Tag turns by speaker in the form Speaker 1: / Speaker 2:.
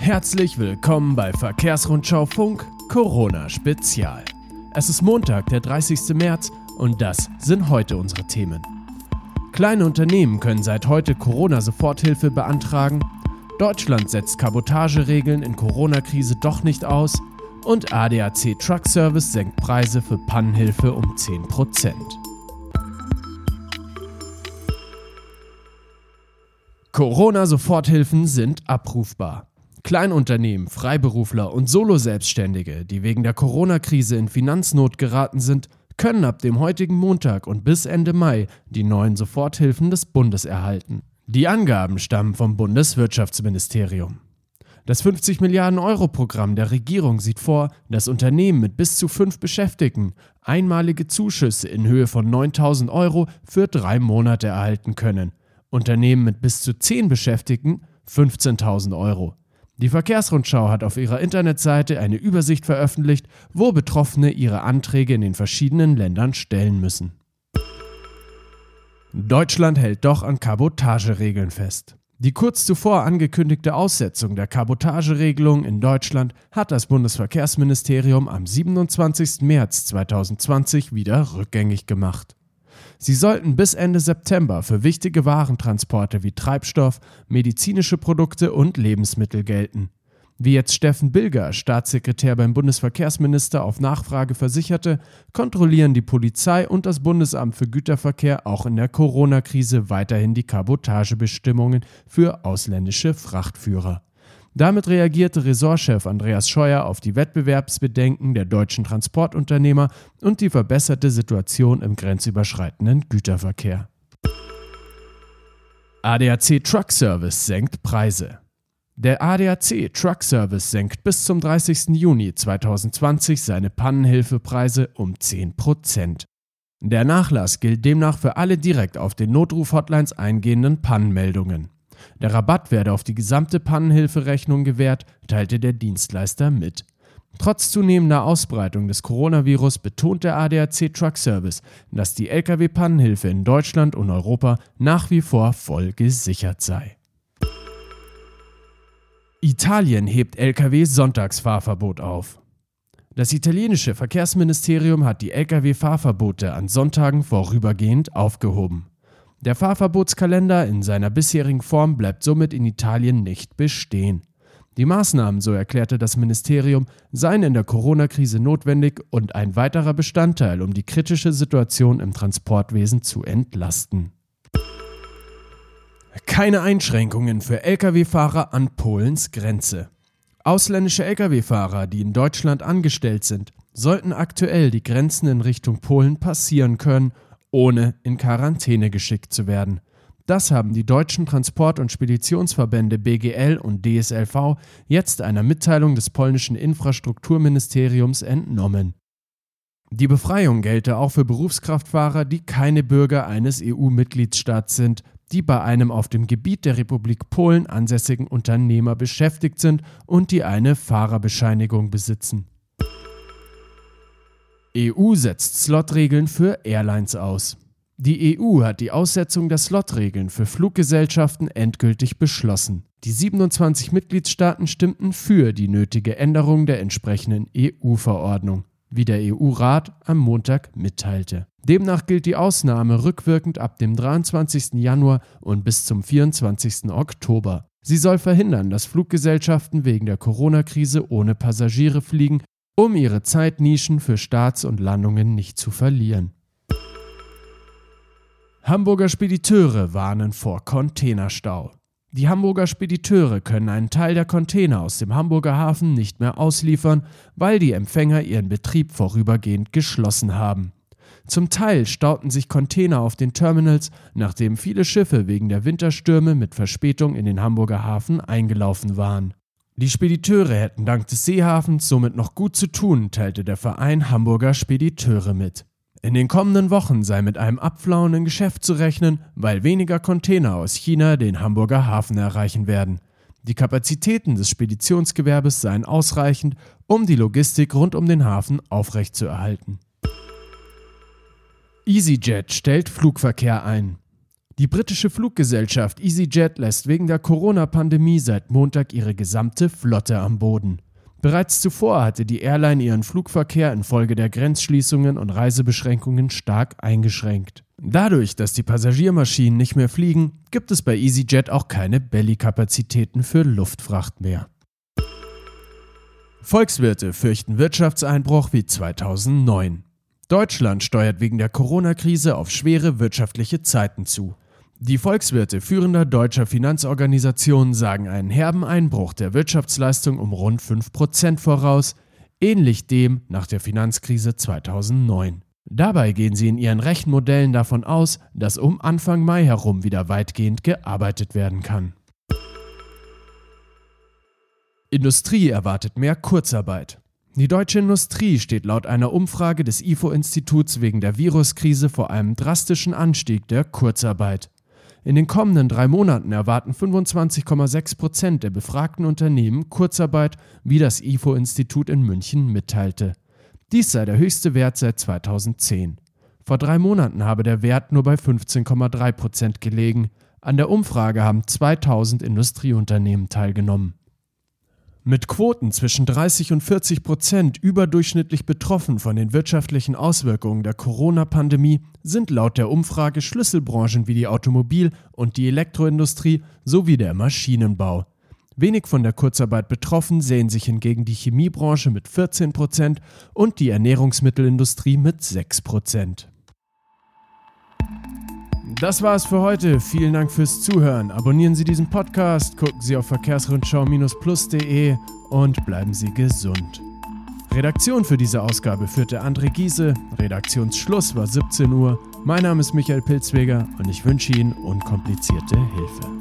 Speaker 1: Herzlich willkommen bei Verkehrsrundschau Funk Corona Spezial. Es ist Montag, der 30. März und das sind heute unsere Themen. Kleine Unternehmen können seit heute Corona-Soforthilfe beantragen. Deutschland setzt Kabotageregeln in Corona-Krise doch nicht aus. Und ADAC Truck Service senkt Preise für Pannenhilfe um 10%. Corona-Soforthilfen sind abrufbar. Kleinunternehmen, Freiberufler und Solo-Selbstständige, die wegen der Corona-Krise in Finanznot geraten sind, können ab dem heutigen Montag und bis Ende Mai die neuen Soforthilfen des Bundes erhalten. Die Angaben stammen vom Bundeswirtschaftsministerium. Das 50 Milliarden Euro Programm der Regierung sieht vor, dass Unternehmen mit bis zu fünf Beschäftigten einmalige Zuschüsse in Höhe von 9000 Euro für drei Monate erhalten können. Unternehmen mit bis zu zehn Beschäftigten 15.000 Euro. Die Verkehrsrundschau hat auf ihrer Internetseite eine Übersicht veröffentlicht, wo Betroffene ihre Anträge in den verschiedenen Ländern stellen müssen. Deutschland hält doch an Kabotageregeln fest. Die kurz zuvor angekündigte Aussetzung der Kabotageregelung in Deutschland hat das Bundesverkehrsministerium am 27. März 2020 wieder rückgängig gemacht. Sie sollten bis Ende September für wichtige Warentransporte wie Treibstoff, medizinische Produkte und Lebensmittel gelten. Wie jetzt Steffen Bilger, Staatssekretär beim Bundesverkehrsminister, auf Nachfrage versicherte, kontrollieren die Polizei und das Bundesamt für Güterverkehr auch in der Corona-Krise weiterhin die Kabotagebestimmungen für ausländische Frachtführer. Damit reagierte Ressortchef Andreas Scheuer auf die Wettbewerbsbedenken der deutschen Transportunternehmer und die verbesserte Situation im grenzüberschreitenden Güterverkehr. ADAC Truck Service senkt Preise. Der ADAC Truck Service senkt bis zum 30. Juni 2020 seine Pannenhilfepreise um 10%. Der Nachlass gilt demnach für alle direkt auf den Notruf-Hotlines eingehenden Pannenmeldungen. Der Rabatt werde auf die gesamte Pannenhilferechnung gewährt, teilte der Dienstleister mit. Trotz zunehmender Ausbreitung des Coronavirus betont der ADAC Truck Service, dass die Lkw-Pannenhilfe in Deutschland und Europa nach wie vor voll gesichert sei. Italien hebt Lkw-Sonntagsfahrverbot auf. Das italienische Verkehrsministerium hat die Lkw-Fahrverbote an Sonntagen vorübergehend aufgehoben. Der Fahrverbotskalender in seiner bisherigen Form bleibt somit in Italien nicht bestehen. Die Maßnahmen, so erklärte das Ministerium, seien in der Corona-Krise notwendig und ein weiterer Bestandteil, um die kritische Situation im Transportwesen zu entlasten. Keine Einschränkungen für Lkw-Fahrer an Polens Grenze. Ausländische Lkw-Fahrer, die in Deutschland angestellt sind, sollten aktuell die Grenzen in Richtung Polen passieren können ohne in Quarantäne geschickt zu werden. Das haben die deutschen Transport- und Speditionsverbände BGL und DSLV jetzt einer Mitteilung des polnischen Infrastrukturministeriums entnommen. Die Befreiung gelte auch für Berufskraftfahrer, die keine Bürger eines EU-Mitgliedstaats sind, die bei einem auf dem Gebiet der Republik Polen ansässigen Unternehmer beschäftigt sind und die eine Fahrerbescheinigung besitzen. EU setzt Slotregeln für Airlines aus. Die EU hat die Aussetzung der Slotregeln für Fluggesellschaften endgültig beschlossen. Die 27 Mitgliedstaaten stimmten für die nötige Änderung der entsprechenden EU-Verordnung, wie der EU-Rat am Montag mitteilte. Demnach gilt die Ausnahme rückwirkend ab dem 23. Januar und bis zum 24. Oktober. Sie soll verhindern, dass Fluggesellschaften wegen der Corona-Krise ohne Passagiere fliegen um ihre Zeitnischen für Starts und Landungen nicht zu verlieren. Hamburger Spediteure warnen vor Containerstau. Die Hamburger Spediteure können einen Teil der Container aus dem Hamburger Hafen nicht mehr ausliefern, weil die Empfänger ihren Betrieb vorübergehend geschlossen haben. Zum Teil stauten sich Container auf den Terminals, nachdem viele Schiffe wegen der Winterstürme mit Verspätung in den Hamburger Hafen eingelaufen waren. Die Spediteure hätten dank des Seehafens somit noch gut zu tun, teilte der Verein Hamburger Spediteure mit. In den kommenden Wochen sei mit einem abflauenden Geschäft zu rechnen, weil weniger Container aus China den Hamburger Hafen erreichen werden. Die Kapazitäten des Speditionsgewerbes seien ausreichend, um die Logistik rund um den Hafen aufrechtzuerhalten. EasyJet stellt Flugverkehr ein. Die britische Fluggesellschaft EasyJet lässt wegen der Corona-Pandemie seit Montag ihre gesamte Flotte am Boden. Bereits zuvor hatte die Airline ihren Flugverkehr infolge der Grenzschließungen und Reisebeschränkungen stark eingeschränkt. Dadurch, dass die Passagiermaschinen nicht mehr fliegen, gibt es bei EasyJet auch keine Belly-Kapazitäten für Luftfracht mehr. Volkswirte fürchten Wirtschaftseinbruch wie 2009. Deutschland steuert wegen der Corona-Krise auf schwere wirtschaftliche Zeiten zu. Die Volkswirte führender deutscher Finanzorganisationen sagen einen herben Einbruch der Wirtschaftsleistung um rund 5% voraus, ähnlich dem nach der Finanzkrise 2009. Dabei gehen sie in ihren Rechenmodellen davon aus, dass um Anfang Mai herum wieder weitgehend gearbeitet werden kann. Industrie erwartet mehr Kurzarbeit. Die deutsche Industrie steht laut einer Umfrage des IFO-Instituts wegen der Viruskrise vor einem drastischen Anstieg der Kurzarbeit. In den kommenden drei Monaten erwarten 25,6 Prozent der befragten Unternehmen Kurzarbeit, wie das IFO-Institut in München mitteilte. Dies sei der höchste Wert seit 2010. Vor drei Monaten habe der Wert nur bei 15,3 Prozent gelegen. An der Umfrage haben 2000 Industrieunternehmen teilgenommen. Mit Quoten zwischen 30 und 40 Prozent überdurchschnittlich betroffen von den wirtschaftlichen Auswirkungen der Corona-Pandemie sind laut der Umfrage Schlüsselbranchen wie die Automobil- und die Elektroindustrie sowie der Maschinenbau. Wenig von der Kurzarbeit betroffen sehen sich hingegen die Chemiebranche mit 14 Prozent und die Ernährungsmittelindustrie mit 6 Prozent. Das war es für heute. Vielen Dank fürs Zuhören. Abonnieren Sie diesen Podcast, gucken Sie auf verkehrsrundschau-plus.de und bleiben Sie gesund. Redaktion für diese Ausgabe führte André Giese. Redaktionsschluss war 17 Uhr. Mein Name ist Michael Pilzweger und ich wünsche Ihnen unkomplizierte Hilfe.